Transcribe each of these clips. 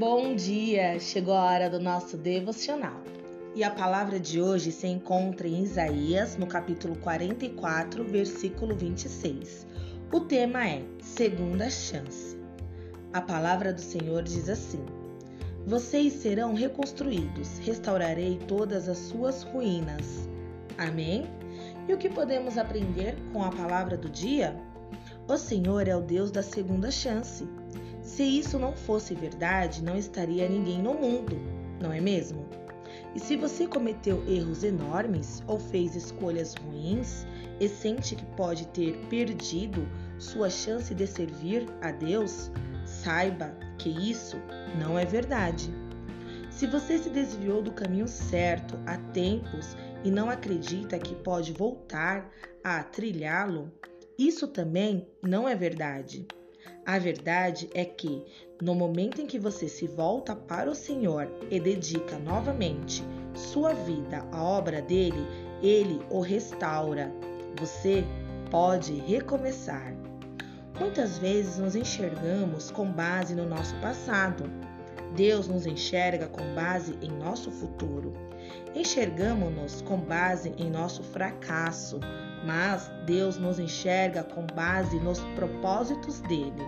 Bom dia! Chegou a hora do nosso devocional. E a palavra de hoje se encontra em Isaías, no capítulo 44, versículo 26. O tema é Segunda Chance. A palavra do Senhor diz assim: Vocês serão reconstruídos, restaurarei todas as suas ruínas. Amém? E o que podemos aprender com a palavra do dia? O Senhor é o Deus da segunda chance. Se isso não fosse verdade, não estaria ninguém no mundo, não é mesmo? E se você cometeu erros enormes ou fez escolhas ruins e sente que pode ter perdido sua chance de servir a Deus, saiba que isso não é verdade. Se você se desviou do caminho certo há tempos e não acredita que pode voltar a trilhá-lo, isso também não é verdade. A verdade é que, no momento em que você se volta para o Senhor e dedica novamente sua vida à obra dele, ele o restaura. Você pode recomeçar. Muitas vezes nos enxergamos com base no nosso passado. Deus nos enxerga com base em nosso futuro. Enxergamos-nos com base em nosso fracasso, mas Deus nos enxerga com base nos propósitos dele.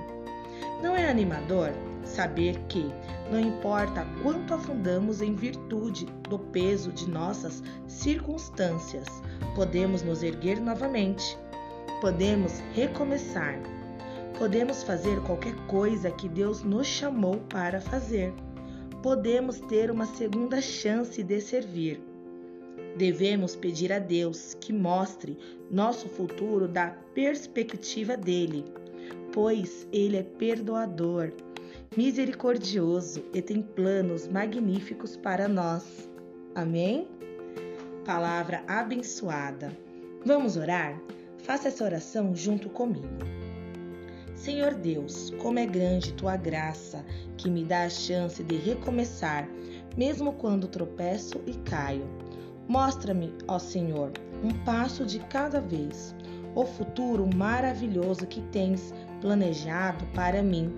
Não é animador saber que, não importa quanto afundamos em virtude do peso de nossas circunstâncias, podemos nos erguer novamente, podemos recomeçar, podemos fazer qualquer coisa que Deus nos chamou para fazer podemos ter uma segunda chance de servir. Devemos pedir a Deus que mostre nosso futuro da perspectiva dele, pois ele é perdoador, misericordioso e tem planos magníficos para nós. Amém? Palavra abençoada. Vamos orar? Faça essa oração junto comigo. Senhor Deus, como é grande tua graça que me dá a chance de recomeçar, mesmo quando tropeço e caio. Mostra-me, ó Senhor, um passo de cada vez, o futuro maravilhoso que tens planejado para mim,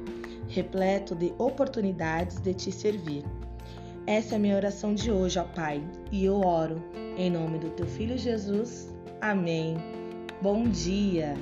repleto de oportunidades de te servir. Essa é a minha oração de hoje, ó Pai, e eu oro em nome do teu filho Jesus. Amém. Bom dia.